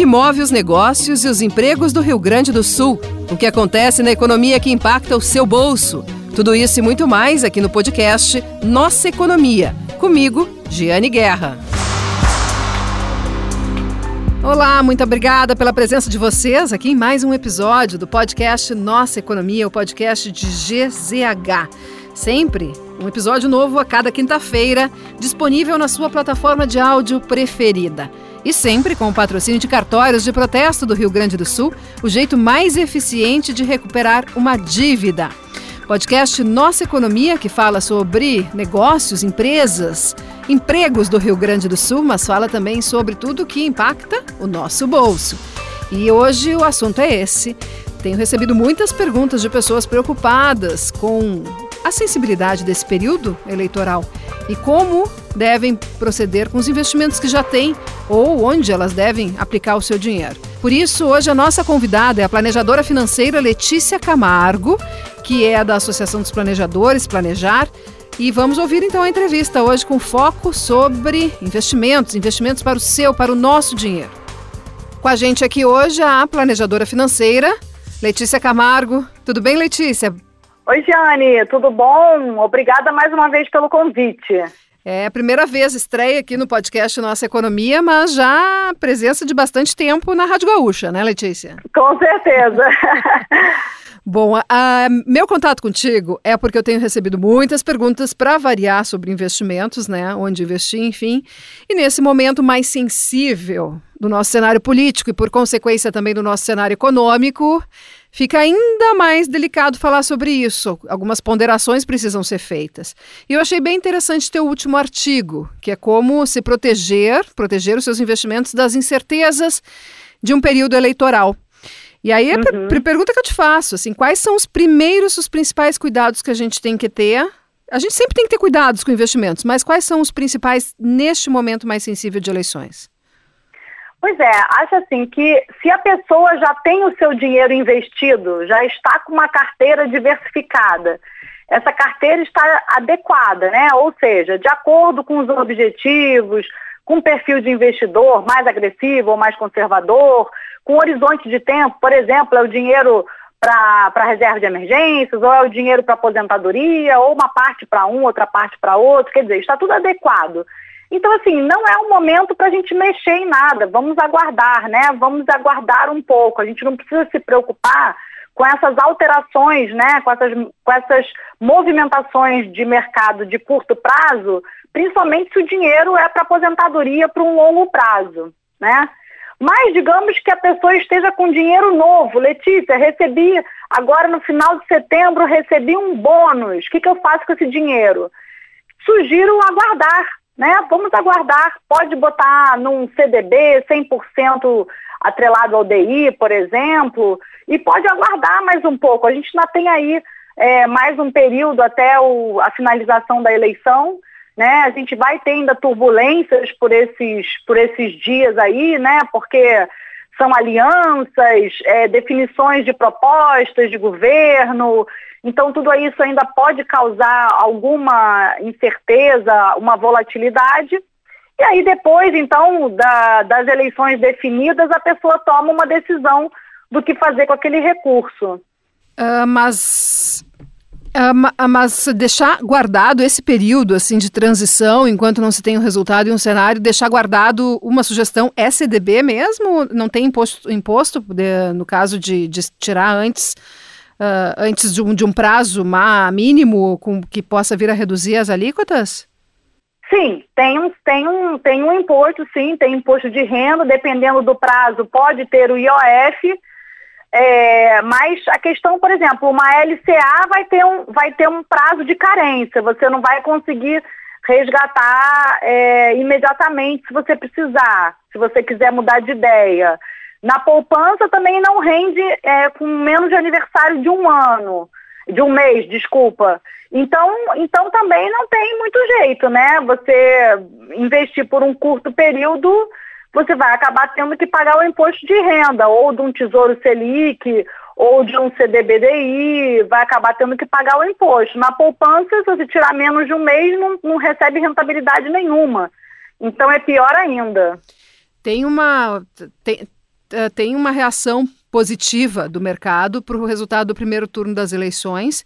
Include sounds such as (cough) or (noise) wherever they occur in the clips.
que move os negócios e os empregos do Rio Grande do Sul, o que acontece na economia que impacta o seu bolso. Tudo isso e muito mais aqui no podcast Nossa Economia. Comigo, Giane Guerra. Olá, muito obrigada pela presença de vocês aqui em mais um episódio do podcast Nossa Economia, o podcast de GZH. Sempre um episódio novo a cada quinta-feira, disponível na sua plataforma de áudio preferida. E sempre com o patrocínio de cartórios de protesto do Rio Grande do Sul, o jeito mais eficiente de recuperar uma dívida. Podcast Nossa Economia, que fala sobre negócios, empresas, empregos do Rio Grande do Sul, mas fala também sobre tudo que impacta o nosso bolso. E hoje o assunto é esse. Tenho recebido muitas perguntas de pessoas preocupadas com a sensibilidade desse período eleitoral e como devem proceder com os investimentos que já têm ou onde elas devem aplicar o seu dinheiro. Por isso, hoje a nossa convidada é a planejadora financeira Letícia Camargo, que é da Associação dos Planejadores Planejar. E vamos ouvir então a entrevista hoje com foco sobre investimentos, investimentos para o seu, para o nosso dinheiro. Com a gente aqui hoje a planejadora financeira Letícia Camargo. Tudo bem, Letícia? Oi, Jane, tudo bom? Obrigada mais uma vez pelo convite. É a primeira vez, estreia aqui no podcast Nossa Economia, mas já presença de bastante tempo na Rádio Gaúcha, né, Letícia? Com certeza. (laughs) Bom, meu contato contigo é porque eu tenho recebido muitas perguntas para variar sobre investimentos, né? Onde investir, enfim. E nesse momento mais sensível do nosso cenário político e, por consequência, também do nosso cenário econômico, fica ainda mais delicado falar sobre isso. Algumas ponderações precisam ser feitas. E eu achei bem interessante teu último artigo, que é como se proteger, proteger os seus investimentos das incertezas de um período eleitoral. E aí, uhum. a pergunta que eu te faço, assim, quais são os primeiros, os principais cuidados que a gente tem que ter? A gente sempre tem que ter cuidados com investimentos, mas quais são os principais neste momento mais sensível de eleições? Pois é, acho assim que se a pessoa já tem o seu dinheiro investido, já está com uma carteira diversificada, essa carteira está adequada, né? Ou seja, de acordo com os objetivos, com um perfil de investidor mais agressivo ou mais conservador, com horizonte de tempo, por exemplo, é o dinheiro para reserva de emergências, ou é o dinheiro para aposentadoria, ou uma parte para um, outra parte para outro, quer dizer, está tudo adequado. Então, assim, não é o momento para a gente mexer em nada, vamos aguardar, né? Vamos aguardar um pouco, a gente não precisa se preocupar com essas alterações, né? com, essas, com essas movimentações de mercado de curto prazo, principalmente se o dinheiro é para aposentadoria para um longo prazo, né? Mas digamos que a pessoa esteja com dinheiro novo. Letícia, recebi agora no final de setembro, recebi um bônus. O que, que eu faço com esse dinheiro? Sugiro aguardar, né? Vamos aguardar. Pode botar num CDB 100% atrelado ao DI, por exemplo, e pode aguardar mais um pouco. A gente ainda tem aí é, mais um período até o, a finalização da eleição né? A gente vai ter ainda turbulências por esses, por esses dias aí, né? Porque são alianças, é, definições de propostas de governo. Então, tudo isso ainda pode causar alguma incerteza, uma volatilidade. E aí, depois, então, da, das eleições definidas, a pessoa toma uma decisão do que fazer com aquele recurso. Uh, mas Uh, mas deixar guardado esse período assim de transição, enquanto não se tem um resultado e um cenário, deixar guardado uma sugestão CDB mesmo? Não tem imposto, imposto de, no caso de, de tirar antes, uh, antes de um, de um prazo mínimo com, que possa vir a reduzir as alíquotas? Sim, tem um, tem, um, tem um imposto, sim, tem imposto de renda, dependendo do prazo, pode ter o IOF, é, mas a questão, por exemplo, uma LCA vai ter, um, vai ter um prazo de carência, você não vai conseguir resgatar é, imediatamente se você precisar, se você quiser mudar de ideia. Na poupança também não rende é, com menos de aniversário de um ano, de um mês, desculpa. Então, então também não tem muito jeito, né? Você investir por um curto período você vai acabar tendo que pagar o imposto de renda, ou de um Tesouro Selic, ou de um CDBDI, vai acabar tendo que pagar o imposto. Na poupança, se você tirar menos de um mês, não, não recebe rentabilidade nenhuma. Então é pior ainda. Tem uma. Tem, tem uma reação positiva do mercado para o resultado do primeiro turno das eleições.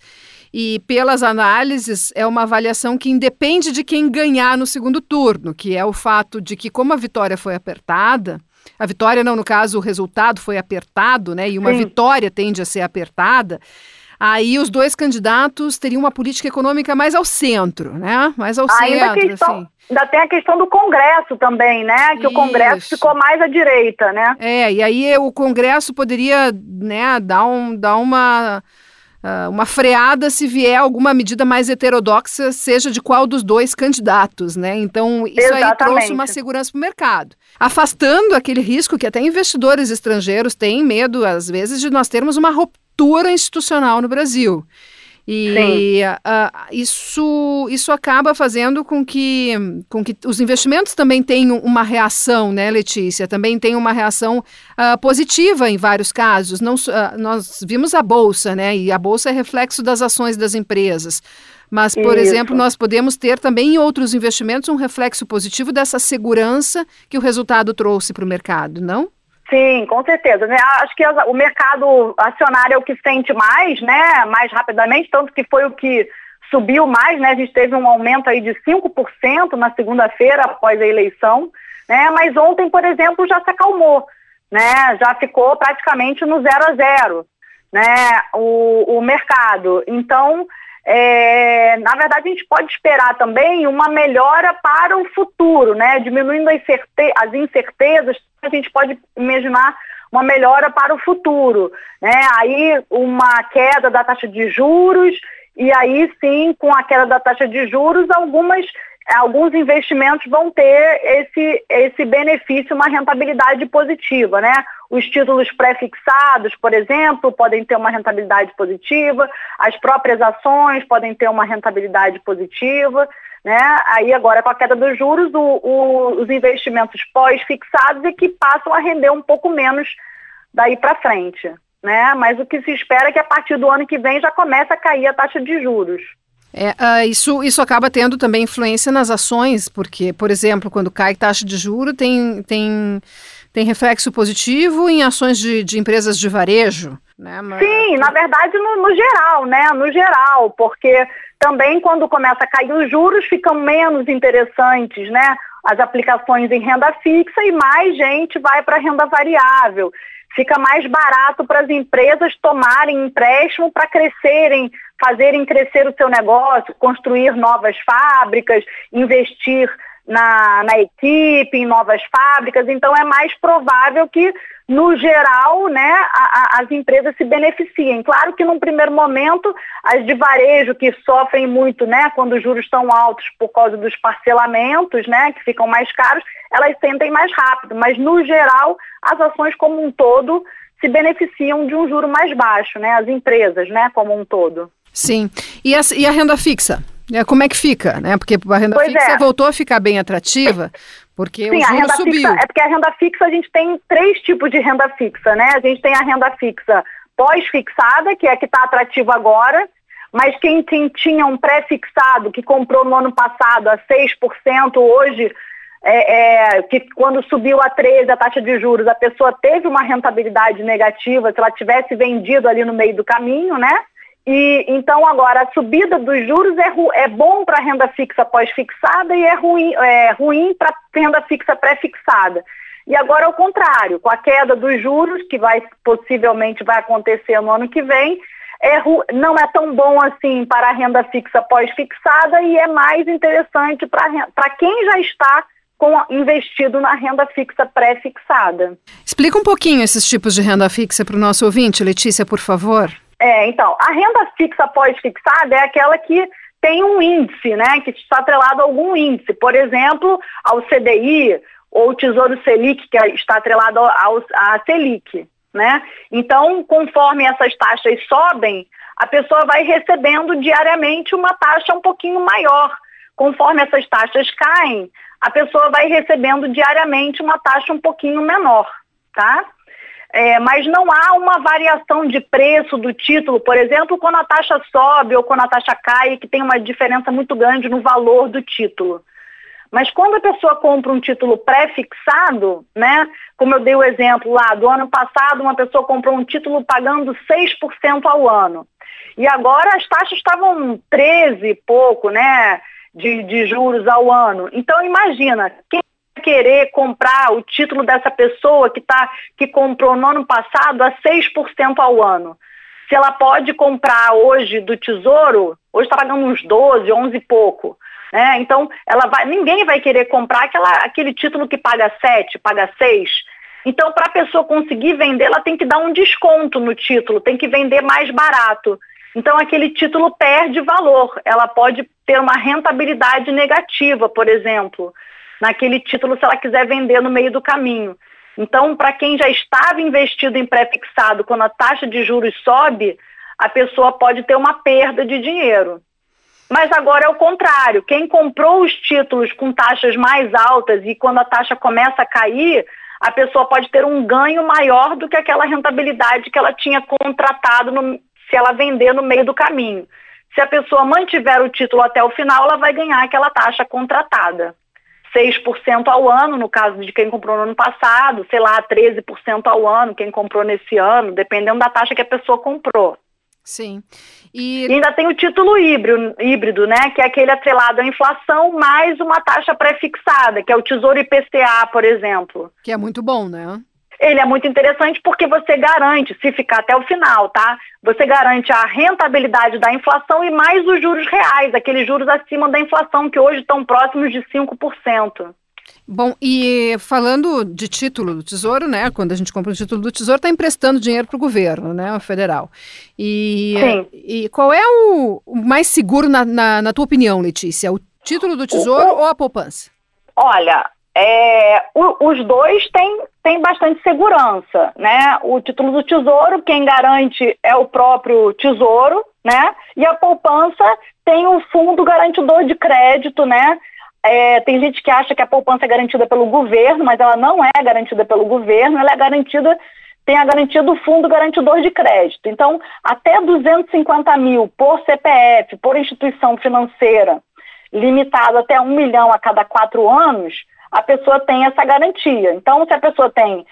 E pelas análises, é uma avaliação que independe de quem ganhar no segundo turno, que é o fato de que, como a vitória foi apertada, a vitória não, no caso, o resultado foi apertado, né? E uma Sim. vitória tende a ser apertada. Aí os dois candidatos teriam uma política econômica mais ao centro, né? Mais ao ainda centro, questão, assim. Ainda tem a questão do Congresso também, né? Que Isso. o Congresso ficou mais à direita, né? É, e aí o Congresso poderia, né, dar, um, dar uma uh, uma freada se vier alguma medida mais heterodoxa, seja de qual dos dois candidatos, né? Então, isso Exatamente. aí trouxe uma segurança para o mercado. Afastando aquele risco que até investidores estrangeiros têm medo, às vezes, de nós termos uma ruptura institucional no Brasil. E uh, isso, isso acaba fazendo com que, com que os investimentos também tenham uma reação, né, Letícia? Também tem uma reação uh, positiva em vários casos. Não, uh, nós vimos a Bolsa, né? E a Bolsa é reflexo das ações das empresas. Mas, por Isso. exemplo, nós podemos ter também em outros investimentos um reflexo positivo dessa segurança que o resultado trouxe para o mercado, não? Sim, com certeza. Né? Acho que o mercado acionário é o que sente mais, né? Mais rapidamente, tanto que foi o que subiu mais, né? A gente teve um aumento aí de 5% na segunda-feira após a eleição, né? Mas ontem, por exemplo, já se acalmou, né? Já ficou praticamente no zero a zero, né? O, o mercado. Então, é, na verdade, a gente pode esperar também uma melhora para o futuro, né? Diminuindo as, as incertezas, a gente pode imaginar uma melhora para o futuro, né? Aí uma queda da taxa de juros e aí sim, com a queda da taxa de juros, algumas alguns investimentos vão ter esse, esse benefício, uma rentabilidade positiva, né? Os títulos pré-fixados, por exemplo, podem ter uma rentabilidade positiva, as próprias ações podem ter uma rentabilidade positiva, né? Aí agora com a queda dos juros, o, o, os investimentos pós-fixados é que passam a render um pouco menos daí para frente, né? Mas o que se espera é que a partir do ano que vem já comece a cair a taxa de juros. É, uh, isso, isso acaba tendo também influência nas ações, porque, por exemplo, quando cai taxa de juro, tem, tem, tem reflexo positivo em ações de, de empresas de varejo. Né? Mas... Sim, na verdade, no, no, geral, né? No geral, porque também quando começa a cair os juros, ficam menos interessantes, né? As aplicações em renda fixa e mais gente vai para renda variável fica mais barato para as empresas tomarem empréstimo para crescerem, fazerem crescer o seu negócio, construir novas fábricas, investir na, na equipe, em novas fábricas. Então é mais provável que, no geral, né, a, a, as empresas se beneficiem. Claro que num primeiro momento, as de varejo que sofrem muito, né, quando os juros estão altos por causa dos parcelamentos, né, que ficam mais caros, elas sentem mais rápido. Mas no geral, as ações como um todo se beneficiam de um juro mais baixo, né? As empresas, né, como um todo. Sim. E a, e a renda fixa? É, como é que fica, né? Porque a renda pois fixa é. voltou a ficar bem atrativa, porque Sim, o juro subiu. Fixa, é porque a renda fixa a gente tem três tipos de renda fixa, né? A gente tem a renda fixa pós-fixada, que é a que está atrativa agora, mas quem, quem tinha um pré-fixado que comprou no ano passado a 6%, hoje é, é, que quando subiu a 13 a taxa de juros, a pessoa teve uma rentabilidade negativa se ela tivesse vendido ali no meio do caminho, né? E então agora a subida dos juros é, é bom para renda fixa pós-fixada e é ruim, é ruim para renda fixa pré-fixada. E agora ao contrário, com a queda dos juros, que vai possivelmente vai acontecer no ano que vem, é, não é tão bom assim para a renda fixa pós-fixada e é mais interessante para quem já está com, investido na renda fixa pré-fixada. Explica um pouquinho esses tipos de renda fixa para o nosso ouvinte, Letícia, por favor. É, então, a renda fixa pós-fixada é aquela que tem um índice, né, que está atrelado a algum índice, por exemplo, ao CDI ou o Tesouro Selic, que está atrelado ao, à Selic, né? Então, conforme essas taxas sobem, a pessoa vai recebendo diariamente uma taxa um pouquinho maior. Conforme essas taxas caem, a pessoa vai recebendo diariamente uma taxa um pouquinho menor, tá? É, mas não há uma variação de preço do título, por exemplo, quando a taxa sobe ou quando a taxa cai, que tem uma diferença muito grande no valor do título. Mas quando a pessoa compra um título pré-fixado, né, como eu dei o exemplo lá, do ano passado uma pessoa comprou um título pagando 6% ao ano. E agora as taxas estavam 13 e pouco, né, de, de juros ao ano. Então imagina, quem querer comprar o título dessa pessoa que, tá, que comprou no ano passado a 6% ao ano. Se ela pode comprar hoje do Tesouro, hoje está pagando uns 12, 11 e pouco. Né? Então, ela vai, ninguém vai querer comprar aquela, aquele título que paga 7, paga 6. Então, para a pessoa conseguir vender, ela tem que dar um desconto no título, tem que vender mais barato. Então, aquele título perde valor. Ela pode ter uma rentabilidade negativa, por exemplo, naquele título se ela quiser vender no meio do caminho. Então, para quem já estava investido em pré-fixado, quando a taxa de juros sobe, a pessoa pode ter uma perda de dinheiro. Mas agora é o contrário. Quem comprou os títulos com taxas mais altas e quando a taxa começa a cair, a pessoa pode ter um ganho maior do que aquela rentabilidade que ela tinha contratado no, se ela vender no meio do caminho. Se a pessoa mantiver o título até o final, ela vai ganhar aquela taxa contratada. 6% ao ano, no caso de quem comprou no ano passado, sei lá, 13% ao ano, quem comprou nesse ano, dependendo da taxa que a pessoa comprou. Sim. E... e ainda tem o título híbrido, híbrido, né? Que é aquele atrelado à inflação mais uma taxa pré-fixada, que é o Tesouro IPCA, por exemplo. Que é muito bom, né? Ele é muito interessante porque você garante, se ficar até o final, tá? Você garante a rentabilidade da inflação e mais os juros reais, aqueles juros acima da inflação, que hoje estão próximos de 5%. Bom, e falando de título do Tesouro, né? Quando a gente compra o título do Tesouro, está emprestando dinheiro para o governo, né? O federal. E, Sim. e qual é o, mais seguro, na, na, na, tua opinião, Letícia? O título do Tesouro o, ou a poupança? Olha, é, o, os dois têm, têm bastante segurança, né? O título do Tesouro, quem garante é o próprio Tesouro, né? E a poupança tem o fundo garantidor de crédito, né? É, tem gente que acha que a poupança é garantida pelo governo, mas ela não é garantida pelo governo, ela é garantida, tem a garantia do fundo garantidor de crédito. Então, até 250 mil por CPF, por instituição financeira, limitado até um milhão a cada quatro anos, a pessoa tem essa garantia. Então, se a pessoa tem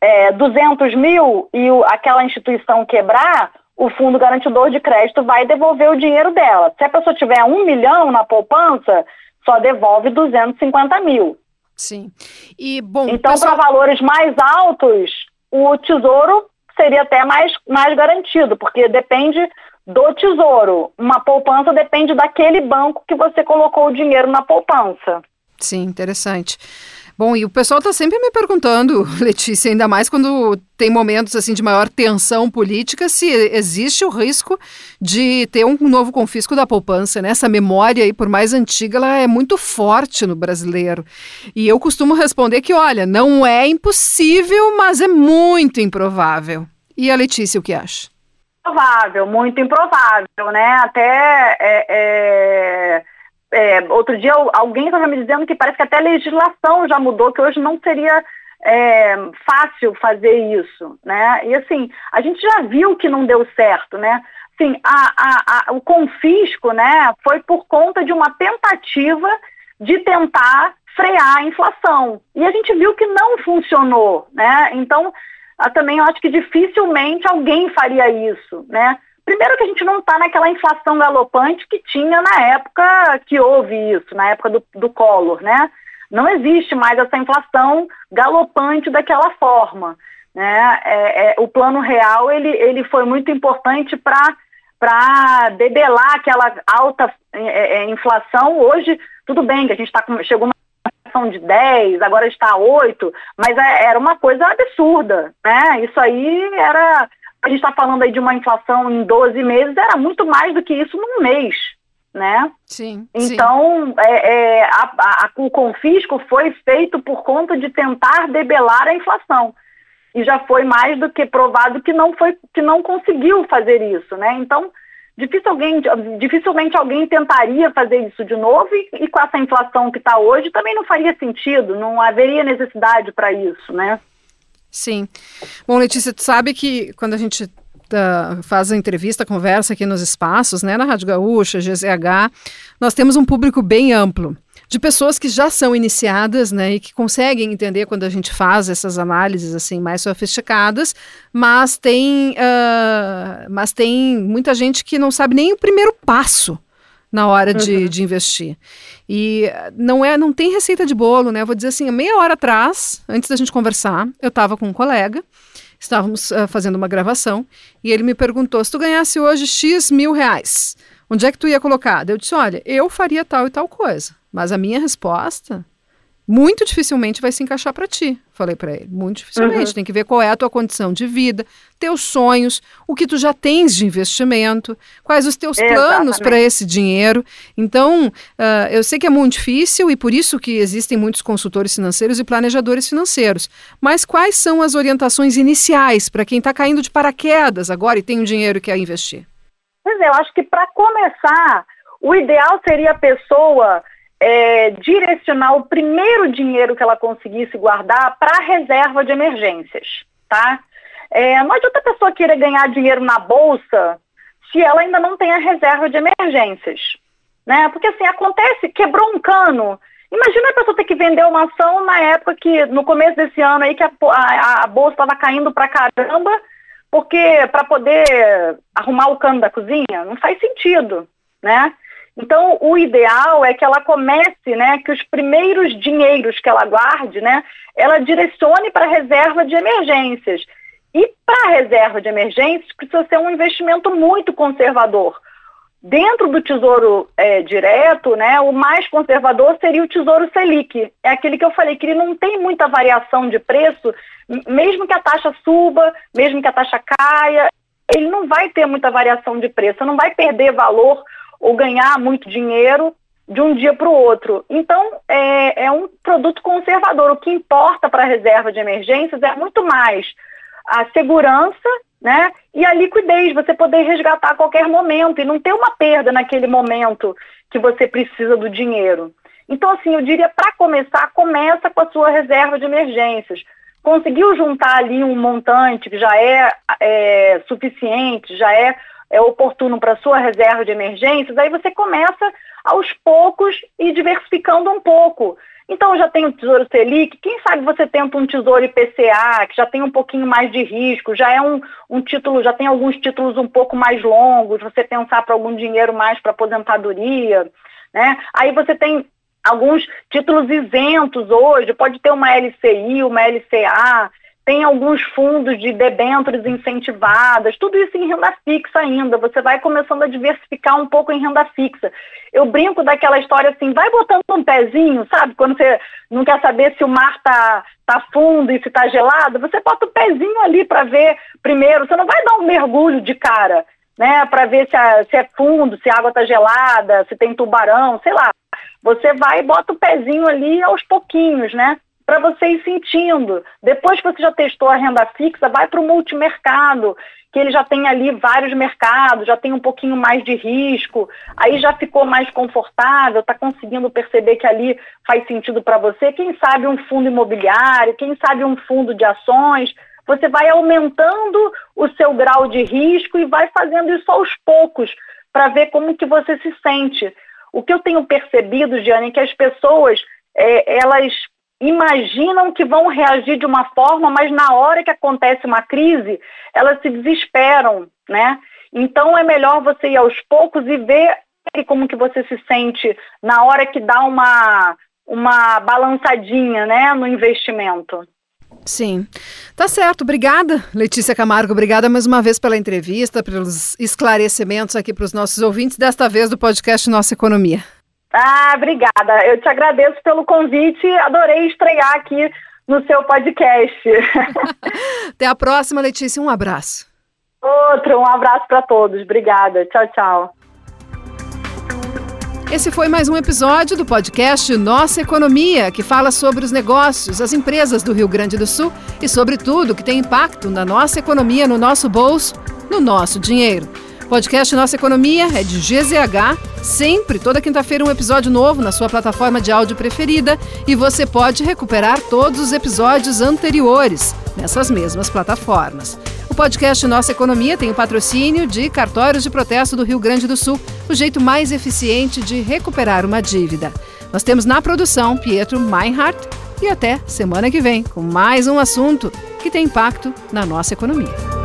é, 200 mil e o, aquela instituição quebrar, o fundo garantidor de crédito vai devolver o dinheiro dela. Se a pessoa tiver um milhão na poupança, só devolve 250 mil. Sim. E, bom, então, pessoal... para valores mais altos, o tesouro seria até mais, mais garantido, porque depende do tesouro. Uma poupança depende daquele banco que você colocou o dinheiro na poupança. Sim, interessante. Bom, e o pessoal está sempre me perguntando, (laughs) Letícia, ainda mais quando tem momentos assim de maior tensão política, se existe o risco de ter um novo confisco da poupança, né? Essa memória aí, por mais antiga, ela é muito forte no brasileiro. E eu costumo responder que, olha, não é impossível, mas é muito improvável. E a Letícia, o que acha? Improvável, muito improvável, né? Até é, é é, outro dia alguém estava me dizendo que parece que até a legislação já mudou, que hoje não seria é, fácil fazer isso, né? E assim, a gente já viu que não deu certo, né? Assim, a, a, a, o confisco, né, foi por conta de uma tentativa de tentar frear a inflação. E a gente viu que não funcionou, né? Então, também eu acho que dificilmente alguém faria isso, né? Primeiro que a gente não está naquela inflação galopante que tinha na época que houve isso, na época do, do Collor, né? Não existe mais essa inflação galopante daquela forma. Né? É, é, o plano real ele, ele foi muito importante para debelar aquela alta é, é, inflação. Hoje, tudo bem que a gente tá com, chegou uma inflação de 10, agora está 8, mas é, era uma coisa absurda. Né? Isso aí era a gente está falando aí de uma inflação em 12 meses, era muito mais do que isso num mês, né? Sim. Então, sim. É, é, a, a, o confisco foi feito por conta de tentar debelar a inflação. E já foi mais do que provado que não, foi, que não conseguiu fazer isso, né? Então, difícil alguém, dificilmente alguém tentaria fazer isso de novo e, e com essa inflação que está hoje também não faria sentido, não haveria necessidade para isso, né? Sim. Bom, Letícia, tu sabe que quando a gente uh, faz a entrevista, conversa aqui nos espaços, né, na Rádio Gaúcha, GZH, nós temos um público bem amplo. de pessoas que já são iniciadas, né, e que conseguem entender quando a gente faz essas análises assim mais sofisticadas, mas tem, uh, mas tem muita gente que não sabe nem o primeiro passo na hora de, uhum. de investir. E não é, não tem receita de bolo, né? Eu vou dizer assim, meia hora atrás, antes da gente conversar, eu estava com um colega, estávamos uh, fazendo uma gravação, e ele me perguntou, se tu ganhasse hoje X mil reais, onde é que tu ia colocar? Eu disse, olha, eu faria tal e tal coisa. Mas a minha resposta muito dificilmente vai se encaixar para ti. Falei para ele, muito dificilmente. Uhum. Tem que ver qual é a tua condição de vida, teus sonhos, o que tu já tens de investimento, quais os teus planos para esse dinheiro. Então, uh, eu sei que é muito difícil e por isso que existem muitos consultores financeiros e planejadores financeiros. Mas quais são as orientações iniciais para quem está caindo de paraquedas agora e tem um dinheiro que quer investir? Pois é, eu acho que para começar, o ideal seria a pessoa é, direcionar o primeiro dinheiro que ela conseguisse guardar para a reserva de emergências, tá? É, não adianta a pessoa querer ganhar dinheiro na bolsa se ela ainda não tem a reserva de emergências, né? Porque assim, acontece, quebrou um cano, Imagina a pessoa ter que vender uma ação na época que, no começo desse ano aí, que a, a, a bolsa estava caindo para caramba, porque para poder arrumar o cano da cozinha, não faz sentido, né? Então, o ideal é que ela comece, né, que os primeiros dinheiros que ela guarde, né, ela direcione para a reserva de emergências. E para a reserva de emergências precisa ser um investimento muito conservador. Dentro do Tesouro é, Direto, né, o mais conservador seria o Tesouro Selic. É aquele que eu falei que ele não tem muita variação de preço, mesmo que a taxa suba, mesmo que a taxa caia, ele não vai ter muita variação de preço, não vai perder valor ou ganhar muito dinheiro de um dia para o outro. Então, é, é, um produto conservador. O que importa para a reserva de emergências é muito mais a segurança né, e a liquidez, você poder resgatar a qualquer momento e não ter uma perda naquele momento que você precisa do dinheiro. Então, assim, eu diria, para começar, começa com a sua reserva de emergências. Conseguiu juntar ali um montante que já é, é suficiente, já é é oportuno para sua reserva de emergências, aí você começa aos poucos e diversificando um pouco. Então já tem o Tesouro Selic, quem sabe você tenta um Tesouro IPCA, que já tem um pouquinho mais de risco, já é um, um título, já tem alguns títulos um pouco mais longos, você pensar para algum dinheiro mais para aposentadoria, né? Aí você tem alguns títulos isentos hoje, pode ter uma LCI, uma LCA, tem alguns fundos de debêntures incentivadas, tudo isso em renda fixa ainda. Você vai começando a diversificar um pouco em renda fixa. Eu brinco daquela história assim, vai botando um pezinho, sabe? Quando você não quer saber se o mar tá, tá fundo e se tá gelado, você bota o pezinho ali para ver primeiro. Você não vai dar um mergulho de cara, né? Para ver se, a, se é fundo, se a água tá gelada, se tem tubarão, sei lá. Você vai e bota o pezinho ali aos pouquinhos, né? Para você ir sentindo. Depois que você já testou a renda fixa, vai para o multimercado, que ele já tem ali vários mercados, já tem um pouquinho mais de risco, aí já ficou mais confortável, está conseguindo perceber que ali faz sentido para você. Quem sabe um fundo imobiliário, quem sabe um fundo de ações. Você vai aumentando o seu grau de risco e vai fazendo isso aos poucos para ver como que você se sente. O que eu tenho percebido, Giane, é que as pessoas é, elas imaginam que vão reagir de uma forma, mas na hora que acontece uma crise, elas se desesperam, né? Então é melhor você ir aos poucos e ver como que você se sente na hora que dá uma uma balançadinha, né, no investimento. Sim. Tá certo. Obrigada, Letícia Camargo. Obrigada mais uma vez pela entrevista, pelos esclarecimentos aqui para os nossos ouvintes, desta vez do podcast Nossa Economia. Ah, obrigada. Eu te agradeço pelo convite. Adorei estrear aqui no seu podcast. (laughs) Até a próxima, Letícia. Um abraço. Outro, um abraço para todos. Obrigada. Tchau, tchau. Esse foi mais um episódio do podcast Nossa Economia, que fala sobre os negócios, as empresas do Rio Grande do Sul e sobre tudo que tem impacto na nossa economia, no nosso bolso, no nosso dinheiro. Podcast Nossa Economia é de GZH, sempre, toda quinta-feira, um episódio novo na sua plataforma de áudio preferida e você pode recuperar todos os episódios anteriores nessas mesmas plataformas. O podcast Nossa Economia tem o patrocínio de Cartórios de Protesto do Rio Grande do Sul, o jeito mais eficiente de recuperar uma dívida. Nós temos na produção Pietro Meinhardt e até semana que vem com mais um assunto que tem impacto na nossa economia.